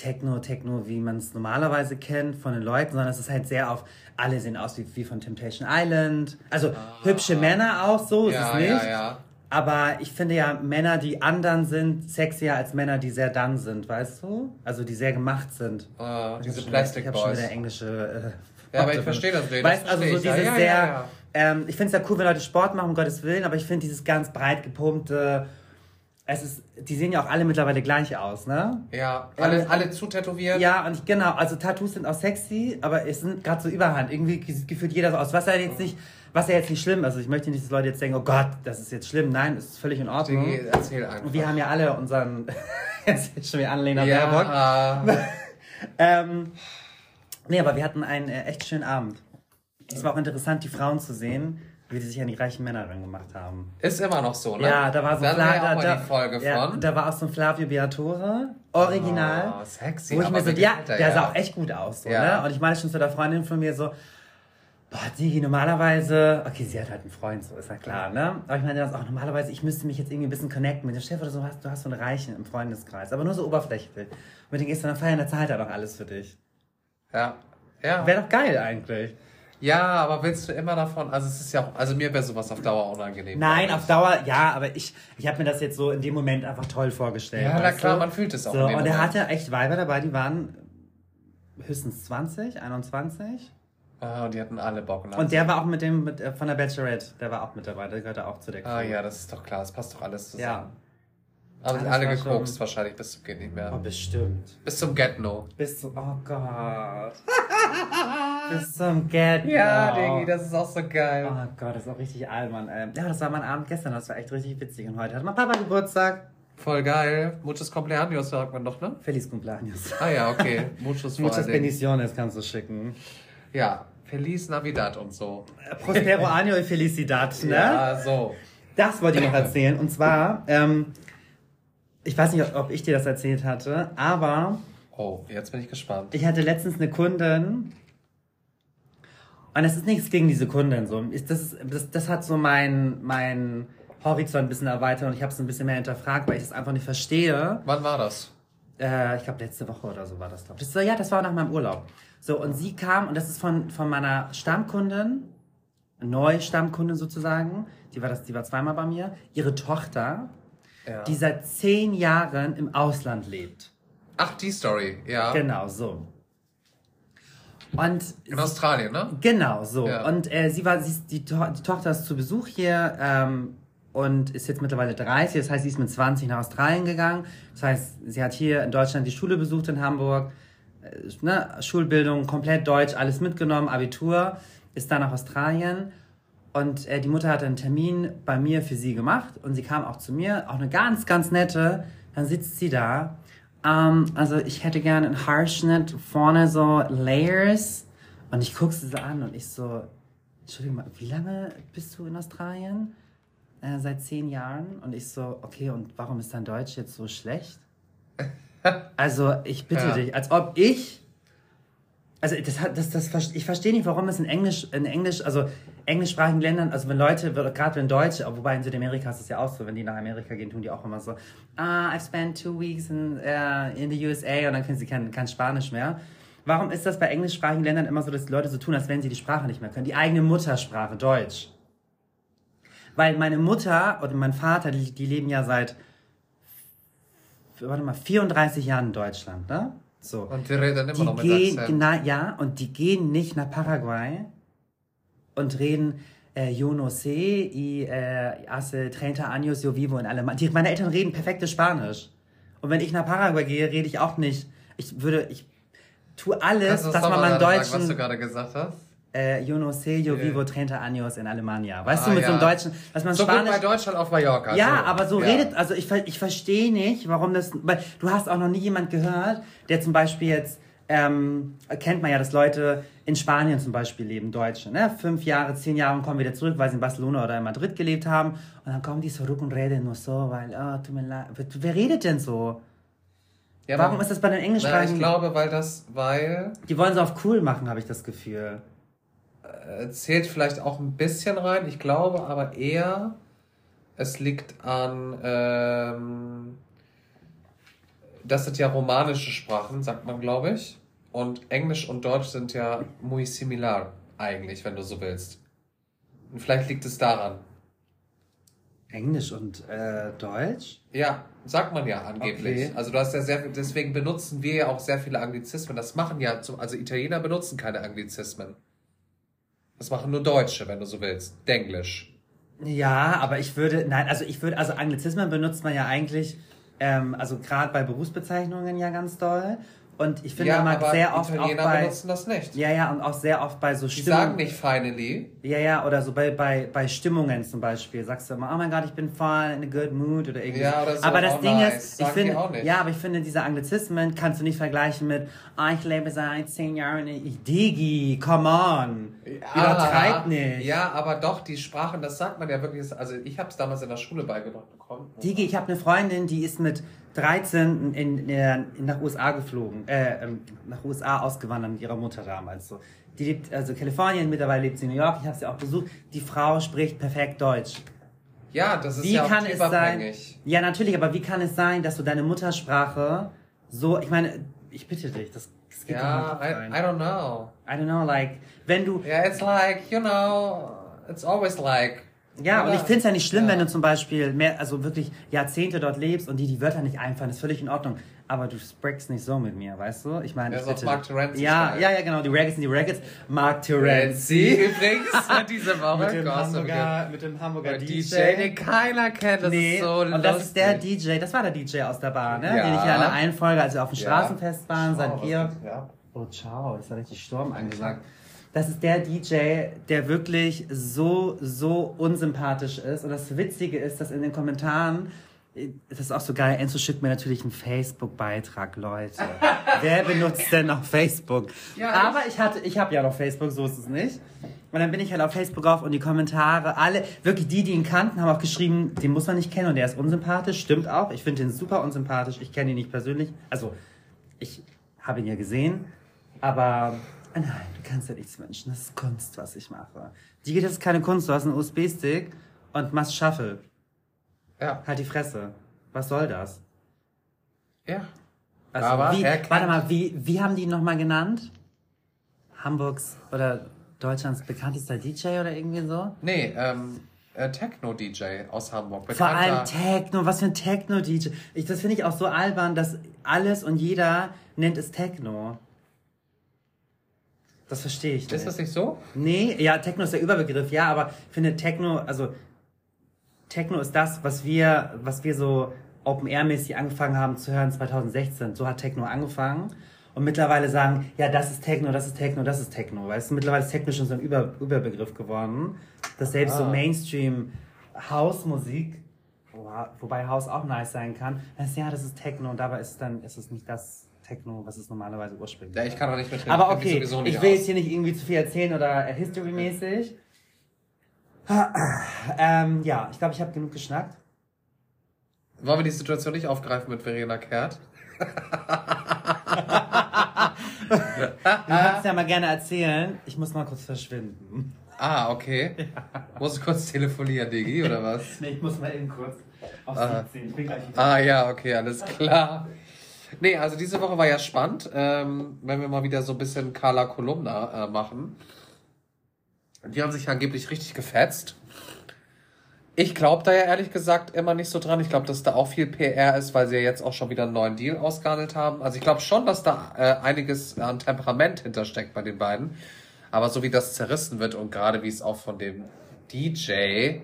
Techno, Techno, wie man es normalerweise kennt von den Leuten, sondern es ist halt sehr auf, alle sehen aus wie, wie von Temptation Island. Also hübsche Männer auch so, ist ja, es nicht. ja, ja. Aber ich finde ja, Männer, die andern sind, sexier als Männer, die sehr dann sind, weißt du? Also die sehr gemacht sind. Äh, Ich diese hab schon- Plastic Ich habe schon Boys. wieder englische. Äh, Ja, aber ich verstehe das nicht, Weißt also so dieses sehr. Ähm, ich finde es ja cool, wenn Leute Sport machen, um Gottes Willen, aber ich finde dieses ganz breit gepumpte. Es ist, die sehen ja auch alle mittlerweile gleich aus, ne? Ja, alle, alle zu tätowiert. Ja, und ich, genau, also Tattoos sind auch sexy, aber es sind gerade so überhand. Irgendwie sieht gefühlt jeder so aus. Was ja jetzt nicht, was ja jetzt nicht schlimm, also ich möchte nicht, dass Leute jetzt denken, oh Gott, das ist jetzt schlimm. Nein, es ist völlig in Ordnung. Diggi, erzähl einfach. Und wir haben ja alle unseren, jetzt ist schon wieder Anlehner ja, Ähm, nee, aber wir hatten einen äh, echt schönen Abend. Es war auch interessant, die Frauen zu sehen, wie die sich an die reichen Männer rangemacht haben. ist immer noch so, ne? Ja, da war so da ein haben wir Fla- da, die Folge ja, von. Da war auch so ein Flavio Beatore, original. Oh, sexy. wo ich mir so, ja, er, der ja. sah auch echt gut aus. So, Ja. ne? Und ich meine schon zu der Freundin von mir so, boah, Digi, normalerweise, okay, sie hat halt einen Freund, so ist ja klar, ne? Aber ich meine das auch, normalerweise, ich müsste mich jetzt irgendwie ein bisschen connecten mit dem Chef oder so, hast, du hast so einen Reichen im Freundeskreis, aber nur so oberflächlich. Und mit dem gehst du dann feiern, der zahlt er doch alles für dich. Ja. Ja. Wäre doch geil eigentlich. Ja, aber willst du immer davon? Also, es ist ja auch. Also, mir wäre sowas auf Dauer unangenehm. Nein, auf. Dauer, ja, aber ich, ich habe mir das jetzt so in dem Moment einfach toll vorgestellt. Ja, na klar, du? man fühlt es auch So, und er hatte echt Weiber dabei, die waren höchstens 20, 21. Ah, und die hatten alle Bock. ne? Und der war auch mit dem mit, äh, von der Bachelorette, der war auch mit dabei, der gehörte auch zu der Crew. Ah, ja, das ist doch klar. Das passt doch alles zusammen. Ja. Alles alle gekokst schon- wahrscheinlich bis zum Geht nicht mehr. Oh, bestimmt. Bis zum Get No. Bis zum, oh Gott. Bis zum Get Ja, No. Diggi, das ist auch so geil. Oh Gott, das ist auch richtig albern. Ähm, ja, das war mein Abend gestern, das war echt richtig witzig. Und heute hat mein Papa Geburtstag. Voll geil. Muchos Cumpleaños sagt man doch, ne? Feliz Cumpleaños. Ah ja, okay. Muchos vor Muchas bendiciones kannst du schicken. Ja, Feliz Navidad und so. Prospero año y felicidad, ne? Ja, so. Das wollte ich noch erzählen. Und zwar, ähm, ich weiß nicht, ob ich dir das erzählt hatte, aber Oh, jetzt bin ich gespannt. ich hatte letztens eine Kundin Und es ist nichts gegen diese Kundin. So. Das, ist, das, das hat so mein, mein Horizont ein bisschen erweitert und ich habe es ein bisschen mehr hinterfragt, weil ich es einfach nicht verstehe. Wann war das? Äh, ich glaube, letzte Woche oder so war das, glaube ich. Das, ja, das war nach meinem Urlaub. So, und sie kam, und das ist von, von meiner Stammkundin, Neustammkundin sozusagen, die war, das, die war zweimal bei mir, ihre Tochter, Ja. die seit zehn Jahren im Ausland lebt. Ach, die Story, ja. Genau, so. Und In Australien, ne? Genau, so. Ja. Und äh, sie war, sie ist, die, to die Tochter ist zu Besuch hier ähm, und ist jetzt mittlerweile 30. Das heißt, sie ist mit 20 nach Australien gegangen. Das heißt, sie hat hier in Deutschland die Schule besucht in Hamburg. Äh, ne, Schulbildung, komplett deutsch, alles mitgenommen, Abitur, ist dann nach Australien. Und äh, die Mutter hatte einen Termin bei mir für sie gemacht und sie kam auch zu mir, auch eine ganz, ganz nette. Dann sitzt sie da. Ähm, also ich hätte gerne einen Haarschnitt, vorne so Layers. Und ich gucke sie so an und ich so, Entschuldigung mal, wie lange bist du in Australien? Äh, seit zehn Jahren. Und ich so, okay, und warum ist dein Deutsch jetzt so schlecht? Also ich bitte Ja. dich, als ob ich also das hat, das, das, ich verstehe nicht, warum es in Englisch, in Englisch, also englischsprachigen Ländern, also wenn Leute, gerade wenn Deutsche, wobei in Südamerika ist es ja auch so, wenn die nach Amerika gehen, tun die auch immer so, ah, I've spent two weeks in, uh, in the USA und dann können sie kein, kein Spanisch mehr. Warum ist das bei englischsprachigen Ländern immer so, dass die Leute so tun, als wenn sie die Sprache nicht mehr können? Die eigene Muttersprache, Deutsch. Weil meine Mutter und mein Vater, die, die leben ja seit, warte mal, 34 Jahren in Deutschland, ne? So. Und die reden immer Die noch mit gehen, Akzent. genau, ja, und die gehen nicht nach Paraguay und reden äh, yo no sé y äh, hace 30 años yo vivo in Alemania. Die, meine Eltern reden perfektes Spanisch. Und wenn ich nach Paraguay gehe, rede ich auch nicht. Ich würde, ich tue alles, dass das man meinen gerade sagen, was du deutschen gerade gesagt hast? Äh, yo no sé yo vivo 30 años in Alemania. Weißt Ah, du, mit so ja. einem deutschen, dass man So gut Spanisch bei Deutschland auf Mallorca. ja, so. aber so Ja. redet, also ich, ich verstehe nicht, warum das, weil du hast auch noch nie jemand gehört, der zum Beispiel jetzt, ähm, kennt man ja, dass Leute in Spanien zum Beispiel leben, Deutsche, ne? Fünf Jahre, zehn Jahre und kommen wieder zurück, weil sie in Barcelona oder in Madrid gelebt haben. Und dann kommen die zurück und reden nur so, weil, oh, tut mir leid. Wer- redet denn so? Ja, Warum aber- ist das bei den Na, ich Englischsprachigen? glaube, weil das, weil die wollen so auf cool machen, habe ich das Gefühl. Äh, zählt vielleicht auch ein bisschen rein. Ich glaube aber eher, es liegt an, ähm, das sind ja romanische Sprachen, sagt man, glaube ich. Und Englisch und Deutsch sind ja muy similar, eigentlich, wenn du so willst. Und vielleicht liegt es daran. Englisch und äh, Deutsch? Ja, sagt man ja angeblich. Okay. Also du hast ja sehr, deswegen benutzen wir ja auch sehr viele Anglizismen. Das machen ja, zum, also Italiener benutzen keine Anglizismen. Das machen nur Deutsche, wenn du so willst. Denglisch. Ja, aber ich würde, nein, also ich würde, also Anglizismen benutzt man ja eigentlich, ähm, also gerade bei Berufsbezeichnungen ja ganz doll. Und ich finde ja, immer sehr oft auch Italiener bei, benutzen das nicht. ja, ja, und auch sehr oft bei so Die sagen Stimmungen. nicht finally. Ja, ja, oder so bei, bei, bei Stimmungen zum Beispiel. Sagst du immer, oh mein Gott, ich bin voll in a good mood oder irgendwie. Ja, oder so, Aber das oh Ding nice. ist, ich finde, auch nicht. ja, aber ich finde, diese Anglizismen kannst du nicht vergleichen mit, ah, ich lebe seit zehn Jahren in, ich, Digi, come on. Übertreib nicht. Ja, aber doch, die Sprachen, das sagt man ja wirklich. Also ich habe es damals in der Schule beigebracht bekommen. Digi, ich habe eine Freundin, die ist mit 13 in, in, in, nach USA geflogen, äh, ähm, nach USA ausgewandert mit ihrer Mutter damals. So. Die lebt, also Kalifornien, mittlerweile lebt sie in New York, ich habe sie auch besucht. Die Frau spricht perfekt Deutsch. Ja, das ist Wie ja auch kann es sein? Ja, natürlich, aber wie kann es sein, dass du deine Muttersprache so, ich meine, ich bitte dich, das, das geht Ja, doch nicht I. I don't know. I don't know, like, wenn du, Yeah, it's like, you know, it's always like. Ja, und ich finde es ja nicht schlimm, Ja. wenn du zum Beispiel mehr, also wirklich Jahrzehnte dort lebst und dir die Wörter nicht einfallen, ist völlig in Ordnung. Aber du sprichst nicht so mit mir, weißt du? Ich meine, Ja, ich bitte- Mark Terenzi Ja, ja, ja, genau. Die Raggets sind die Raggets. Mark Terenzi übrigens diese Woche. mit, dem Hamburger, mit dem Hamburger. DJ. DJ, den keiner kennt. Das nee, ist so und das ist der lustig. DJ, das war der DJ aus der Bar, ne? Ja. Den ich ja in der einen Folge, als wir auf dem. Straßenfest waren, St. Georg. Oh, ciao, ist ja richtig Sturm angesagt. Das ist der DJ, der wirklich so, so unsympathisch ist. Und das Witzige ist, dass in den Kommentaren, äh, das ist auch so geil, Enzo schickt mir natürlich einen Facebook-Beitrag, Leute. Wer benutzt denn noch Facebook? Ja, Aber ich hatte, ich habe ja noch Facebook, so ist es nicht. Und dann bin ich halt auf Facebook auf und die Kommentare, alle, wirklich die, die ihn kannten, haben auch geschrieben, den muss man nicht kennen und der ist unsympathisch. Stimmt auch. Ich finde den super unsympathisch. Ich kenne ihn nicht persönlich. Also, ich habe ihn ja gesehen. Aber Nein, du kannst ja nichts wünschen. Das ist Kunst, was ich mache. Die geht, das ist keine Kunst. Du hast einen USB-Stick und machst Shuffle. Ja. Halt die Fresse. Was soll das? Ja. Also Aber wie, warte mal, wie, wie haben die ihn nochmal genannt? Hamburgs oder Deutschlands bekanntester DJ oder irgendwie so? Nee, ähm, äh, Techno-DJ aus Hamburg. Vor allem Bekannter- Techno, was für ein Techno-DJ. Ich, das finde ich auch so albern, dass alles und jeder nennt es Techno. Das verstehe ich nicht. Ist das nicht so? Nee, ja, Techno ist der Überbegriff, ja, aber ich finde Techno, also Techno ist das, was wir, was wir so Open-Air-mäßig angefangen haben zu hören 2016. So hat Techno angefangen. Und mittlerweile sagen, ja, das ist Techno, das ist Techno, das ist Techno. Weißt du, mittlerweile ist Techno schon so ein Über Überbegriff geworden. Dass selbst so Ah. Mainstream-Hausmusik, wo- wobei Haus auch nice sein kann, heißt, ja, das ist Techno und dabei ist es dann, ist es nicht das Techno, was es normalerweise ursprünglich Ja, ich kann auch nicht mitreden. aber Ich okay, nicht ich will aus. jetzt hier nicht irgendwie zu viel erzählen oder äh, history-mäßig. Ähm, ja, ich glaube, ich habe genug geschnackt. Wollen wir die Situation nicht aufgreifen mit Verena Kehrt? Du kannst ja mal gerne erzählen. Ich muss mal kurz verschwinden. Ah, okay. Muss ich kurz telefonieren, Digi, oder was? Nee, ich muss mal eben kurz auf Ah. ziehen. Ich bin gleich wieder. Ah ja, okay, alles klar. Nee, also diese Woche war ja spannend, ähm, wenn wir mal wieder so ein bisschen Carla Kolumna äh, machen. Die haben sich angeblich richtig gefetzt. Ich glaube da ja ehrlich gesagt immer nicht so dran. Ich glaube, dass da auch viel PR ist, weil sie ja jetzt auch schon wieder einen neuen Deal ausgehandelt haben. Also ich glaube schon, dass da äh, einiges an Temperament hintersteckt bei den beiden. Aber so wie das zerrissen wird und gerade wie es auch von dem DJ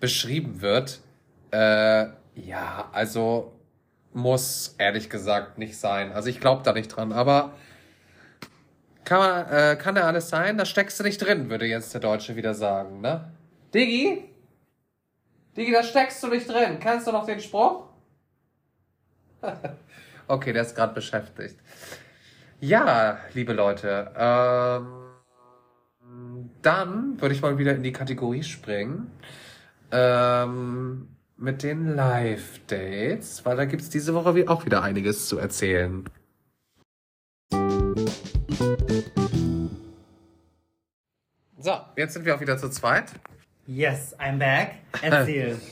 beschrieben wird, äh, ja, also muss ehrlich gesagt nicht sein. Also ich glaube da nicht dran, aber kann, man, äh, kann ja alles sein, da steckst du nicht drin, würde jetzt der Deutsche wieder sagen, ne? Diggi? Diggi, da steckst du nicht drin. Kennst du noch den Spruch? okay, der ist gerade beschäftigt. Ja, liebe Leute, ähm, dann würde ich mal wieder in die Kategorie springen. Ähm, mit den Live-Dates, weil da gibt's diese Woche wie- auch wieder einiges zu erzählen. So, jetzt sind wir auch wieder zu zweit. Yes, I'm back. Erzähl.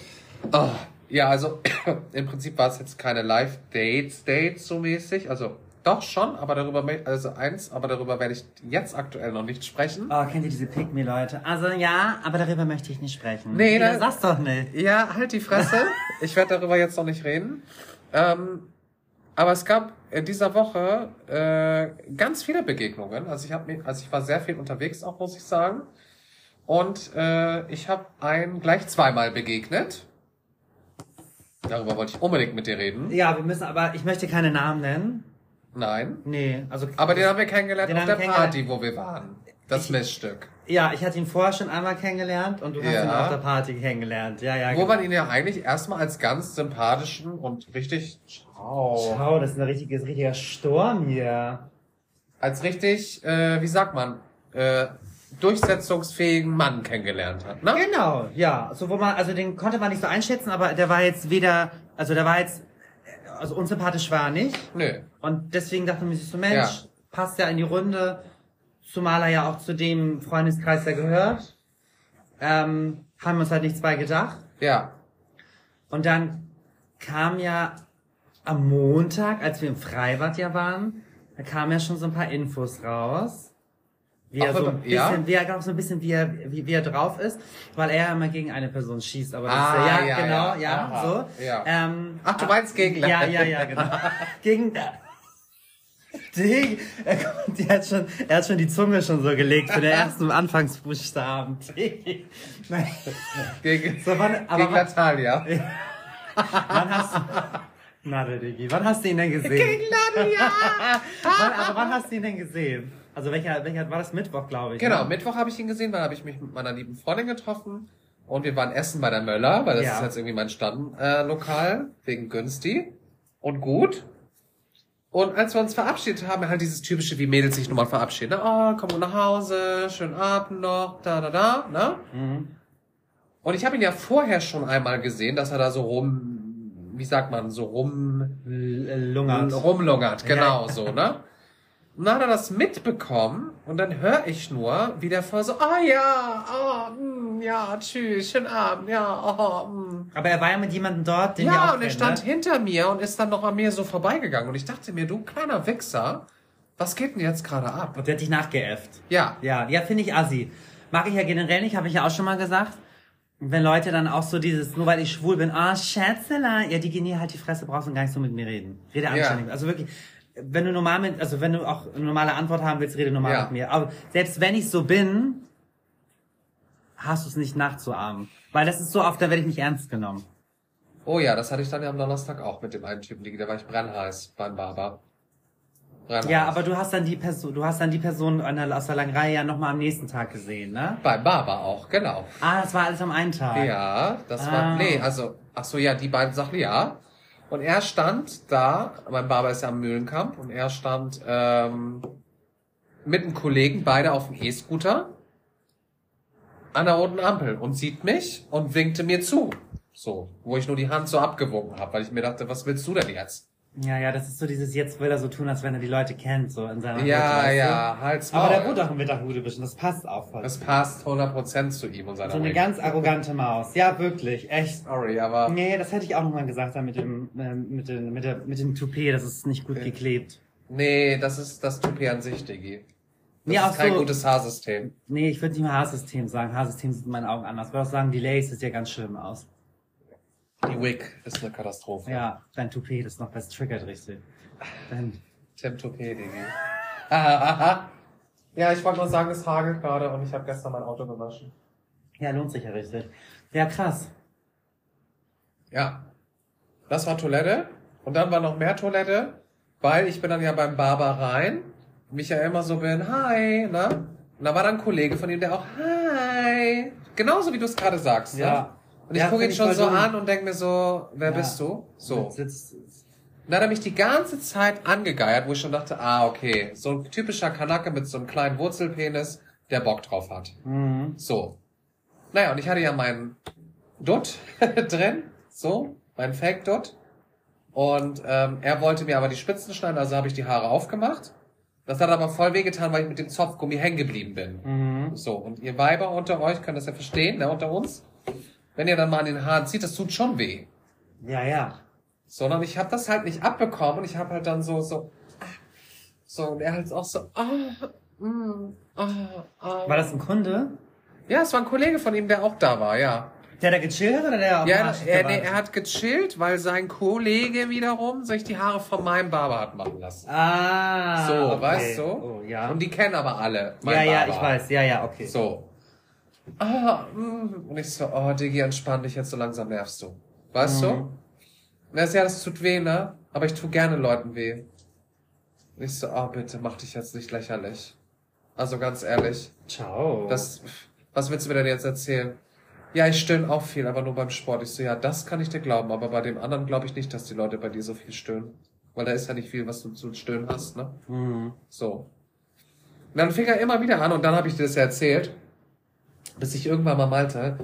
Oh, ja, also im Prinzip war es jetzt keine Live-Dates, Dates so mäßig. Also doch schon, aber darüber, also eins, aber darüber werde ich jetzt aktuell noch nicht sprechen. Oh, kennt ihr diese Pick-Me-Leute? Also ja, aber darüber möchte ich nicht sprechen. Nee, ja, da- sag's doch nicht. Ja, halt die Fresse. Ich werde darüber jetzt noch nicht reden. Ähm, aber es gab in dieser Woche äh, ganz viele Begegnungen. Also ich habe also ich war sehr viel unterwegs, auch muss ich sagen. Und äh, ich habe einen gleich zweimal begegnet. Darüber wollte ich unbedingt mit dir reden. Ja, wir müssen aber, ich möchte keine Namen nennen. Nein. Nee, also. Aber den haben wir kennengelernt auf der. Party, wo wir waren. Das Ich- Missstück. Ja, ich hatte ihn vorher schon einmal kennengelernt und du hast Ja. ihn auf der Party kennengelernt. Ja, ja. Wo genau. man ihn ja eigentlich erstmal als ganz sympathischen und richtig, ciao, Schau, das ist ein richtiges, richtiger Sturm hier. als richtig, äh, wie sagt man, äh, durchsetzungsfähigen Mann kennengelernt hat, ne? Genau, ja. So, wo man, also den konnte man nicht so einschätzen, aber der war jetzt weder, also der war jetzt, also unsympathisch war er nicht. Nö. Und deswegen dachte man sich so, Mensch, Ja. passt ja in die Runde, zumal er ja auch zu dem Freundeskreis da gehört. Ähm, haben wir uns halt nichts bei gedacht. Ja. Und dann kam ja am Montag, als wir im Freibad ja waren, da kamen ja schon so ein paar Infos raus. Wie er Ach, so ein bisschen, ja? wie er, glaub so ein bisschen, wie er, wie, wie er drauf ist, weil er immer gegen eine Person schießt, aber das Ah, ist, ja, ja, genau, ja. ja, so. ja. Ähm, Ach, du meinst gegen Ja, ja, ja, genau. gegen, Dig, er, kommt- er, hat schon, er hat schon die Zunge schon so gelegt für den ersten Anfangsbuchstaben. Dig. Nein. Gegen, So, wann, aber gegen Natalia. wann hast du, na, der Digi, wann hast du ihn denn gesehen? Natalia! Wann, aber wann hast du ihn denn gesehen? Also welcher, welcher war das Mittwoch, glaube ich? Genau, ne? Mittwoch habe ich ihn gesehen, dann habe ich mich mit meiner lieben Freundin getroffen und wir waren essen bei der Möller, weil das Ja. ist jetzt irgendwie mein Stammlokal, äh, wegen günstig und gut. Und als wir uns verabschiedet haben, halt dieses typische, wie Mädels sich nun mal verabschieden. Ne? Oh, komm nach Hause, schönen Abend noch, da, da, da, ne? Mhm. Und ich habe ihn ja vorher schon einmal gesehen, dass er da so rum, wie sagt man, so rum, L- Lungert. rumlungert, genau Ja. so, ne? Und dann hat er das mitbekommen und dann höre ich nur, wie der vor so, ah ja, ah, mm, ja, tschüss, schönen Abend, ja, oh, mm. Aber er war ja mit jemandem dort, den Ja, auch und er stand ne? hinter mir und ist dann noch an mir so vorbeigegangen. Und ich dachte mir, du kleiner Wichser, was geht denn jetzt gerade ab? Und der hat dich nachgeäfft. Ja, Ja, ja, finde ich assi. Mag ich ja generell nicht, habe ich ja auch schon mal gesagt. Wenn Leute dann auch so dieses, nur weil ich schwul bin, ah, Schätzela, ja, die gehen hier halt die Fresse, brauchst du gar nicht so mit mir reden. Rede anständig. Also wirklich, wenn du normal mit, also wenn du auch eine normale Antwort haben willst, rede normal Ja. mit mir. Aber selbst wenn ich so bin, hast du es nicht nachzuahmen. Weil das ist so oft, da werde ich nicht ernst genommen. Oh ja, das hatte ich dann ja am Donnerstag auch mit dem einen Typen, da war ich brennheiß beim Barber. Brennheiß. Ja, aber du hast dann die Person, du hast dann die Person aus der langen Reihe ja nochmal am nächsten Tag gesehen, ne? Beim Barber auch, genau. Ah, das war alles am einen Tag. Ja, das Ah. war, nee, also, ach so, ja, die beiden Sachen, ja. Und er stand da, mein Barber ist ja am Mühlenkamp, und er stand ähm, mit einem Kollegen, beide auf dem E-Scooter, an der roten Ampel und sieht mich und winkte mir zu. So, wo ich nur die Hand so abgewunken habe, weil ich mir dachte, was willst du denn jetzt? Ja, ja, das ist so dieses, jetzt will er so tun, als wenn er die Leute kennt, so in seiner Ja, weißt ja, halt's du? Aber Maul. der wohnt auch im Witterhudebischen, das passt auch voll. Das passt 100% zu ihm und seiner so eine Wink. ganz arrogante Maus. Ja, wirklich, echt. Sorry, aber Nee, das hätte ich auch nochmal gesagt, da mit dem, ähm, mit dem, mit der, mit dem Toupet, das ist nicht gut Okay. geklebt. nee, das ist das Toupet an sich, Digi. Das Ja, ist auch kein so- gutes Haarsystem. Nee, ich würde nicht mal Haarsystem sagen. Haarsystem sieht in meinen Augen anders. Ich würde auch sagen, die Lace sieht ja ganz schlimm aus. Die Wig ist eine Katastrophe. Ja, dein Toupet das ist noch was triggert richtig. Dein, Tim Toupet, Digi. Ja, ich wollte nur sagen, es hagelt gerade und ich habe gestern mein Auto gewaschen. ja, lohnt sich ja richtig. Ja, krass. Ja. Das war Toilette. Und dann war noch mehr Toilette, weil ich bin dann ja beim Barber rein, mich ja immer so bin, hi, ne? Und da war dann ein Kollege von ihm, der auch, hi. Genauso wie du es gerade sagst, ne? Und ich Ja, gucke ihn schon so dumm. an und denke mir so, wer Ja. bist du? So. Und dann hat er mich die ganze Zeit angegeiert, wo ich schon dachte, ah, okay, so ein typischer Kanake mit so einem kleinen Wurzelpenis, der Bock drauf hat. mhm. So. Naja, und ich hatte ja meinen Dutt drin, so, meinen Fake-Dutt. Und ähm, er wollte mir aber die Spitzen schneiden, also habe ich die Haare aufgemacht. Das hat aber voll wehgetan, weil ich mit dem Zopfgummi hängen geblieben bin. Mhm. So, und ihr Weiber unter euch könnt das ja verstehen, ne, unter uns. Wenn ihr dann mal an den Haaren zieht, das tut schon weh. Ja, ja. Sondern ich habe das halt nicht abbekommen und ich habe halt dann so, so, so, und er halt auch so, ah, mm, ah, ah. War das ein Kunde? Ja, es war ein Kollege von ihm, der auch da war, ja. Der da gechillt hat oder der dem Ja, er, nee, er hat gechillt, weil sein Kollege wiederum sich die Haare von meinem Barber hat machen lassen. Ah. so, okay. weißt du? Oh, ja. Und die kennen aber alle ja, meinen ja, Barber. ich weiß. Ja, ja, okay. So. Ah, mm. und ich so, oh, Diggi, entspann dich jetzt, so langsam nervst du. Weißt Mhm. du? Und er so, ja, das tut weh, ne? Aber ich tu gerne Leuten weh. Und ich so, oh, bitte, mach dich jetzt nicht lächerlich. Also ganz ehrlich, Ciao. das, was willst du mir denn jetzt erzählen? Ja, ich stöhne auch viel, aber nur beim Sport. Ich so, ja, das kann ich dir glauben, aber bei dem anderen glaube ich nicht, dass die Leute bei dir so viel stöhnen. Weil da ist ja nicht viel, was du zu stöhnen hast, ne? Mhm. So. Und dann fing er immer wieder an und dann habe ich dir das ja erzählt, bis ich irgendwann mal malte,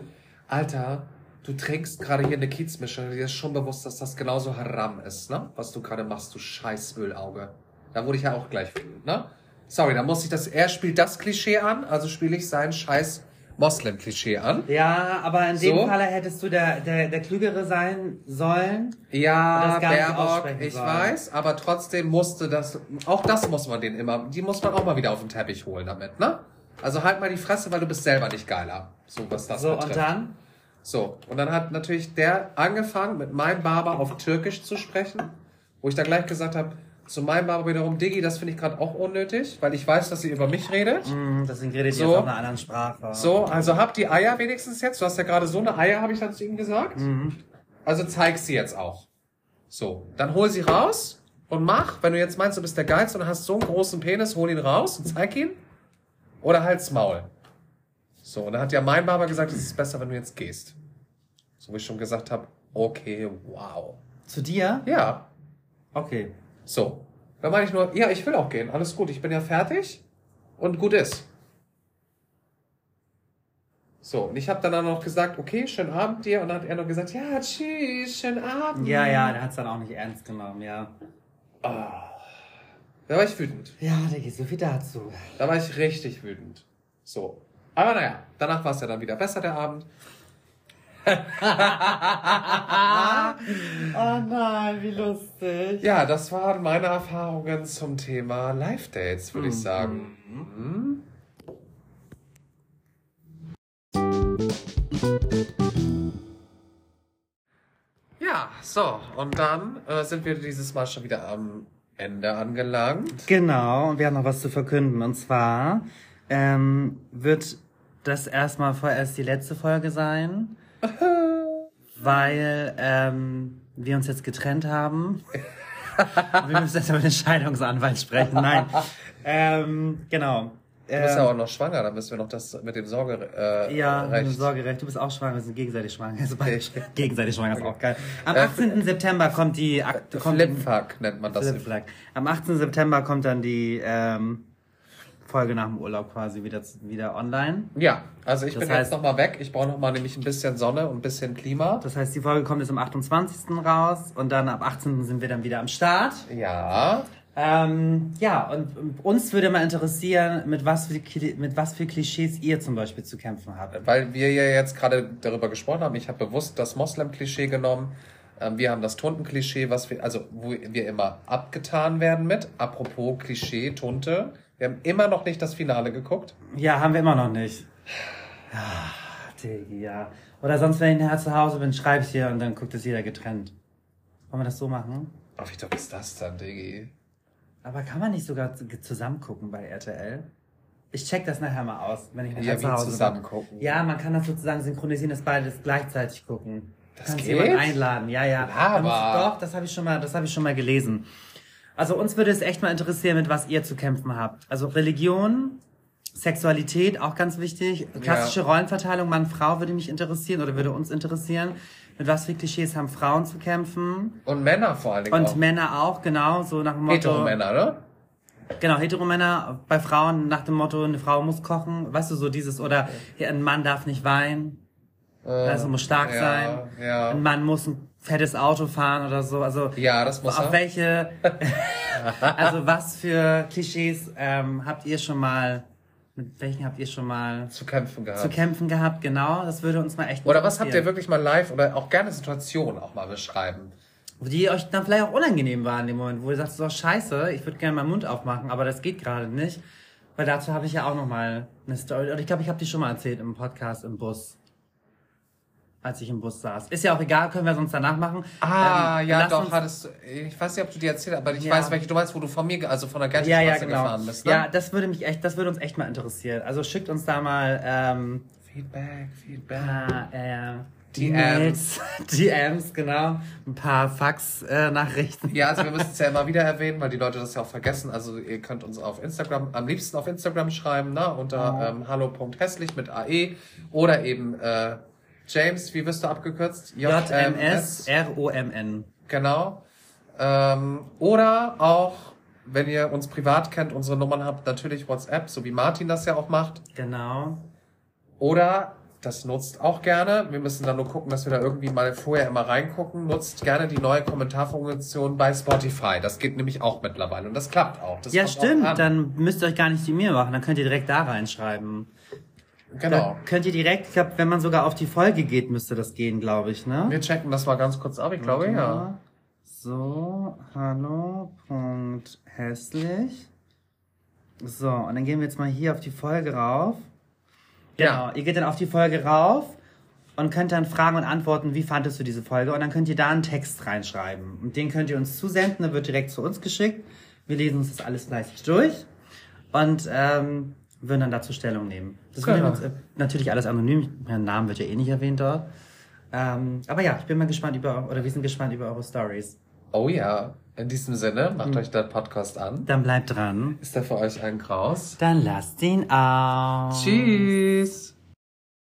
Alter, du trinkst gerade hier eine Kiezmische, dir ist schon bewusst, dass das genauso Haram ist, ne? Was du gerade machst, du scheiß Ölauge. Da wurde ich ja auch gleich wütend, ne? Sorry, da muss ich das, er spielt das Klischee an, also spiele ich sein scheiß Moslem-Klischee an. Ja, aber in dem So? Falle hättest du der, der, der Klügere sein sollen. Ja, Baerbock, ich sollen. weiß, aber trotzdem musste das, auch das muss man den immer, die muss man auch mal wieder auf den Teppich holen damit, ne? Also halt mal die Fresse, weil du bist selber nicht geiler. So, was das so, betrifft. und dann? So, und dann hat natürlich der angefangen, mit meinem Barber auf Türkisch zu sprechen, wo ich dann gleich gesagt habe, zu meinem Barber wiederum, Diggi, das finde ich gerade auch unnötig, weil ich weiß, dass ihr über mich redet. Mm, deswegen redet ihr So. jetzt auf einer anderen Sprache. So, also hab die Eier wenigstens jetzt. Du hast ja gerade so eine Eier, habe ich dann zu ihm gesagt. Mhm. Also zeig sie jetzt auch. So, dann hol sie raus und mach, wenn du jetzt meinst, du bist der Geiz und hast so einen großen Penis, hol ihn raus und zeig ihn. Oder halt's Maul. So, und dann hat ja mein Barber gesagt, es ist besser, wenn du jetzt gehst. So, wo ich schon gesagt habe, okay, wow. Zu dir? Ja, Okay. so. Dann meine ich nur, ja, ich will auch gehen. Alles gut, ich bin ja fertig und gut ist. So, und ich habe dann auch noch gesagt, okay, schönen Abend dir. Und dann hat er noch gesagt, ja, tschüss, schönen Abend. Ja, ja, der hat's dann auch nicht ernst genommen, ja. Da war ich wütend. Ja, da geht so viel dazu. Da war ich richtig wütend. So. Aber naja, danach war es ja dann wieder besser, der Abend. oh nein, wie lustig. Ja, das waren meine Erfahrungen zum Thema Live-Dates, würde ich sagen. Mhm. Ja, so, und dann äh, sind wir dieses Mal schon wieder am Ende angelangt. Genau, und wir haben noch was zu verkünden. Und zwar ähm, wird das erstmal vorerst die letzte Folge sein, weil ähm, wir uns jetzt getrennt haben. wir müssen jetzt mit dem Scheidungsanwalt sprechen. Nein. ähm, genau. Du bist ja auch noch schwanger, dann müssen wir noch das mit dem Sorge, äh, Ja, Recht. Sorgerecht. Du bist auch schwanger, wir sind gegenseitig schwanger. Also beide gegenseitig schwanger ist auch geil. Am 18. September kommt die Akt Flipfuck nennt man das. Flipflag. Am 18. September kommt dann die ähm, Folge nach dem Urlaub quasi wieder wieder online. Ja, also ich Das bin heißt- jetzt noch mal weg. Ich brauche noch mal nämlich ein bisschen Sonne und ein bisschen Klima. Das heißt, die Folge kommt jetzt am 28. raus und dann ab 18. sind wir dann wieder am Start. Ja. Ähm, ja, und uns würde mal interessieren, mit was, für, mit was für Klischees ihr zum Beispiel zu kämpfen habt. Weil wir ja jetzt gerade darüber gesprochen haben, ich habe bewusst das Moslem-Klischee genommen. Ähm, Wir haben das Tunten-Klischee, was wir, also wo wir immer abgetan werden mit. Apropos Klischee, Tunte. Wir haben immer noch nicht das Finale geguckt. Ja, haben wir immer noch nicht. Ah, Diggi, ja. Oder sonst, wenn ich nachher zu Hause bin, schreibe ich dir und dann guckt es jeder getrennt. Wollen wir das so machen? Ach, wie dumm ist das dann, Diggi? Aber kann man nicht sogar zu- zusammen gucken bei RTL? Ich check das nachher mal aus, wenn ich nachher Ja, zu Hause zusammen bin. gucken. Ja, man kann das sozusagen synchronisieren, dass beide das gleichzeitig gucken. Das kannst geht? jemanden einladen. Ja, ja. Aber- Doch, das habe ich schon mal, das habe ich schon mal gelesen. Also uns würde es echt mal interessieren, mit was ihr zu kämpfen habt. Also Religion, Sexualität, auch ganz wichtig. Klassische Rollenverteilung Mann-Frau würde mich interessieren oder würde uns interessieren. Mit was für Klischees haben Frauen zu kämpfen? Und Männer vor allen Dingen Und auch. Männer auch, genau, so nach dem Motto. Hetero-Männer, ne? Genau, Heteromänner bei Frauen nach dem Motto, eine Frau muss kochen, weißt du, so dieses, oder ja, ein Mann darf nicht weinen, also muss stark ja, sein, ja. ein Mann muss ein fettes Auto fahren oder so, also Ja, das muss auf er. welche, also was für Klischees ähm, habt ihr schon mal, mit welchen habt ihr schon mal zu kämpfen gehabt. zu kämpfen gehabt, genau, das würde uns mal echt Oder was habt ihr wirklich mal live oder auch gerne Situationen auch mal beschreiben? die euch dann vielleicht auch unangenehm waren in dem Moment, wo ihr sagt, so scheiße, ich würde gerne meinen Mund aufmachen, aber das geht gerade nicht. Weil dazu habe ich ja auch noch mal eine Story. Und ich glaube, ich habe die schon mal erzählt im Podcast im Bus. Als ich im Bus saß. Ist ja auch egal, können wir sonst danach machen. Ah, Ähm, ja, doch, hattest du, ich weiß nicht, ob du die erzählt hast, aber ich Ja. weiß, welche du meinst, wo du von mir, also von der Ja, ja, Gertstraße genau. gefahren bist, ne? Ja, das würde mich echt, das würde uns echt mal interessieren. Also schickt uns da mal ähm, Feedback, Feedback. paar äh, DMs. DMs, genau. Ein paar Fax-Nachrichten. Ja, also wir müssen es ja immer wieder erwähnen, weil die Leute das ja auch vergessen. Also ihr könnt uns auf Instagram, am liebsten auf Instagram schreiben, ne? unter ähm, hallo.hässlich mit AE oder eben äh, James, wie wirst du abgekürzt? JMS R-O-M-N. Genau. Ähm, oder auch, wenn ihr uns privat kennt, unsere Nummern habt, natürlich WhatsApp, so wie Martin das ja auch macht. Genau. Oder, das nutzt auch gerne, wir müssen dann nur gucken, dass wir da irgendwie mal vorher immer reingucken, nutzt gerne die neue Kommentarfunktion bei Spotify. Das geht nämlich auch mittlerweile und das klappt auch. Das Ja, auch stimmt. an. Dann müsst ihr euch gar nicht die Mühe machen. Dann könnt ihr direkt da reinschreiben. Genau. Da könnt ihr direkt, ich glaube, wenn man sogar auf die Folge geht, müsste das gehen, glaube ich, ne? Wir checken das mal ganz kurz ab, ich glaube ja. So, hallo, Punkt, hässlich. So, und dann gehen wir jetzt mal hier auf die Folge rauf. Genau, Ja. ihr geht dann auf die Folge rauf und könnt dann fragen und antworten, wie fandest du diese Folge? Und dann könnt ihr da einen Text reinschreiben. Und den könnt ihr uns zusenden, der wird direkt zu uns geschickt. Wir lesen uns das alles fleißig durch und ähm, würden dann dazu Stellung nehmen. Das Genau. wird äh, natürlich alles anonym, mein Name wird ja eh nicht erwähnt dort. Ähm, aber ja, ich bin mal gespannt über, oder wir sind gespannt über eure Stories. Oh ja. In diesem Sinne, macht euch der Podcast an. Dann bleibt dran. Ist der für euch ein Graus? Dann lasst ihn aus. Tschüss.